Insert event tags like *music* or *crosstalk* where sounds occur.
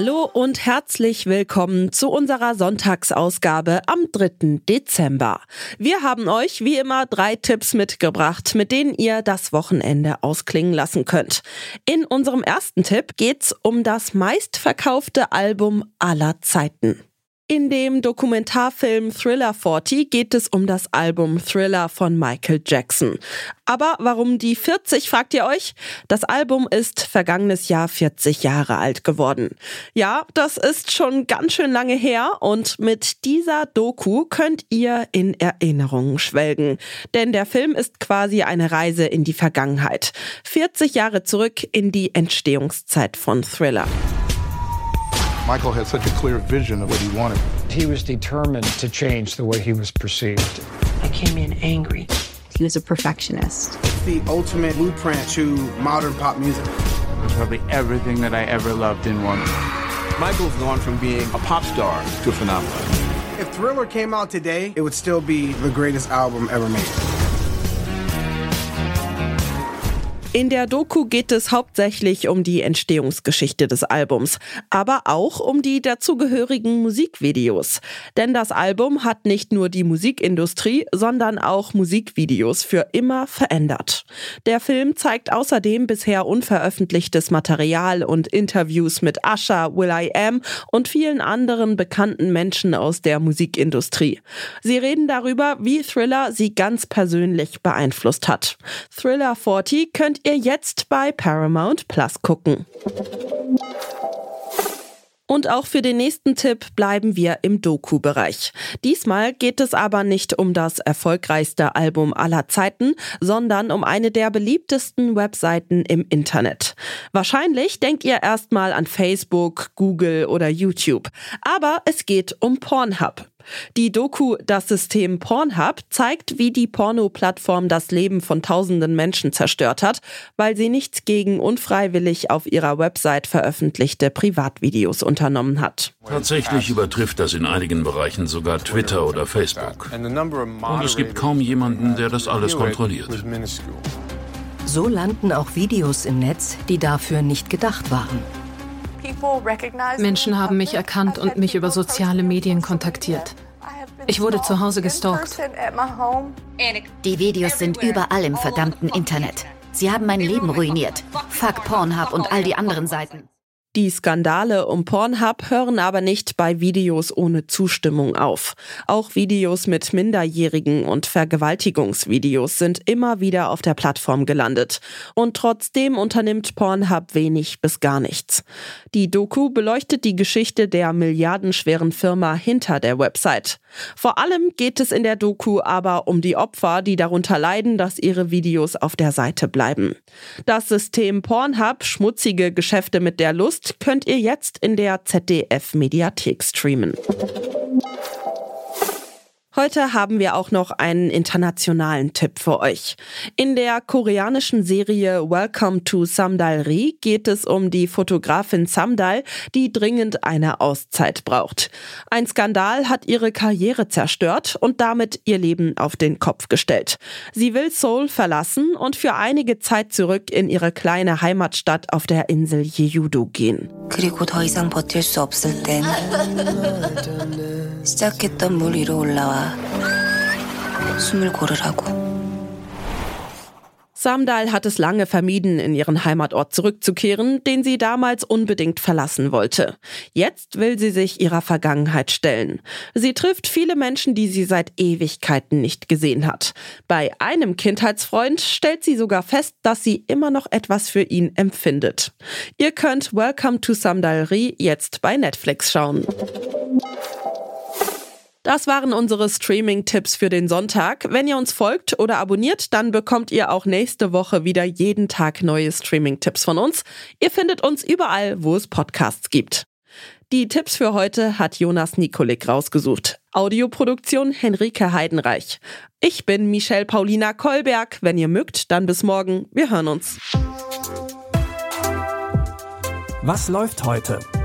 Hallo und herzlich willkommen zu unserer Sonntagsausgabe am 3. Dezember. Wir haben euch wie immer drei Tipps mitgebracht, mit denen ihr das Wochenende ausklingen lassen könnt. In unserem ersten Tipp geht's um das meistverkaufte Album aller Zeiten. In dem Dokumentarfilm Thriller 40 geht es um das Album Thriller von Michael Jackson. Aber warum die 40, fragt ihr euch? Das Album ist vergangenes Jahr 40 Jahre alt geworden. Ja, das ist schon ganz schön lange her und mit dieser Doku könnt ihr in Erinnerungen schwelgen. Denn der Film ist quasi eine Reise in die Vergangenheit. 40 Jahre zurück in die Entstehungszeit von Thriller. Michael had such a clear vision of what he wanted. He was determined to change the way he was perceived. I came in angry. He was a perfectionist. It's the ultimate blueprint to modern pop music. It was probably everything that I ever loved in one. Michael's gone from being a pop star to a phenomenon. If Thriller came out today, it would still be the greatest album ever made. In der Doku geht es hauptsächlich um die Entstehungsgeschichte des Albums, aber auch um die dazugehörigen Musikvideos. Denn das Album hat nicht nur die Musikindustrie, sondern auch Musikvideos für immer verändert. Der Film zeigt außerdem bisher unveröffentlichtes Material und Interviews mit Usher, Will I Am und vielen anderen bekannten Menschen aus der Musikindustrie. Sie reden darüber, wie Thriller sie ganz persönlich beeinflusst hat. Thriller 40 könnt ihr jetzt bei Paramount Plus gucken. Und auch für den nächsten Tipp bleiben wir im Doku-Bereich. Diesmal geht es aber nicht um das erfolgreichste Album aller Zeiten, sondern um eine der beliebtesten Webseiten im Internet. Wahrscheinlich denkt ihr erstmal an Facebook, Google oder YouTube. Aber es geht um Pornhub. Die Doku Das System Pornhub zeigt, wie die Porno-Plattform das Leben von tausenden Menschen zerstört hat, weil sie nichts gegen unfreiwillig auf ihrer Website veröffentlichte Privatvideos unternommen hat. Tatsächlich übertrifft das in einigen Bereichen sogar Twitter oder Facebook. Und es gibt kaum jemanden, der das alles kontrolliert. So landen auch Videos im Netz, die dafür nicht gedacht waren. Menschen haben mich erkannt und mich über soziale Medien kontaktiert. Ich wurde zu Hause gestalkt. Die Videos sind überall im verdammten Internet. Sie haben mein Leben ruiniert. Fuck Pornhub und all die anderen Seiten. Die Skandale um Pornhub hören aber nicht bei Videos ohne Zustimmung auf. Auch Videos mit Minderjährigen und Vergewaltigungsvideos sind immer wieder auf der Plattform gelandet. Und trotzdem unternimmt Pornhub wenig bis gar nichts. Die Doku beleuchtet die Geschichte der milliardenschweren Firma hinter der Website. Vor allem geht es in der Doku aber um die Opfer, die darunter leiden, dass ihre Videos auf der Seite bleiben. Das System Pornhub, schmutzige Geschäfte mit der Lust, Podcast könnt ihr jetzt in der ZDF Mediathek streamen. Heute haben wir auch noch einen internationalen Tipp für euch. In der koreanischen Serie Welcome to Samdalri geht es um die Fotografin Samdal, die dringend eine Auszeit braucht. Ein Skandal hat ihre Karriere zerstört und damit ihr Leben auf den Kopf gestellt. Sie will Seoul verlassen und für einige Zeit zurück in ihre kleine Heimatstadt auf der Insel Jeju-do gehen. 그리고 더 이상 버틸 수 없을 땐 *laughs* 시작했던 물 위로 올라와 숨을 고르라고. Samdal hat es lange vermieden, in ihren Heimatort zurückzukehren, den sie damals unbedingt verlassen wollte. Jetzt will sie sich ihrer Vergangenheit stellen. Sie trifft viele Menschen, die sie seit Ewigkeiten nicht gesehen hat. Bei einem Kindheitsfreund stellt sie sogar fest, dass sie immer noch etwas für ihn empfindet. Ihr könnt Welcome to Samdalri jetzt bei Netflix schauen. Das waren unsere Streaming-Tipps für den Sonntag. Wenn ihr uns folgt oder abonniert, dann bekommt ihr auch nächste Woche wieder jeden Tag neue Streaming-Tipps von uns. Ihr findet uns überall, wo es Podcasts gibt. Die Tipps für heute hat Jonas Nikolik rausgesucht. Audioproduktion Henrike Heidenreich. Ich bin Michelle Paulina Kolberg. Wenn ihr mögt, dann bis morgen. Wir hören uns. Was läuft heute?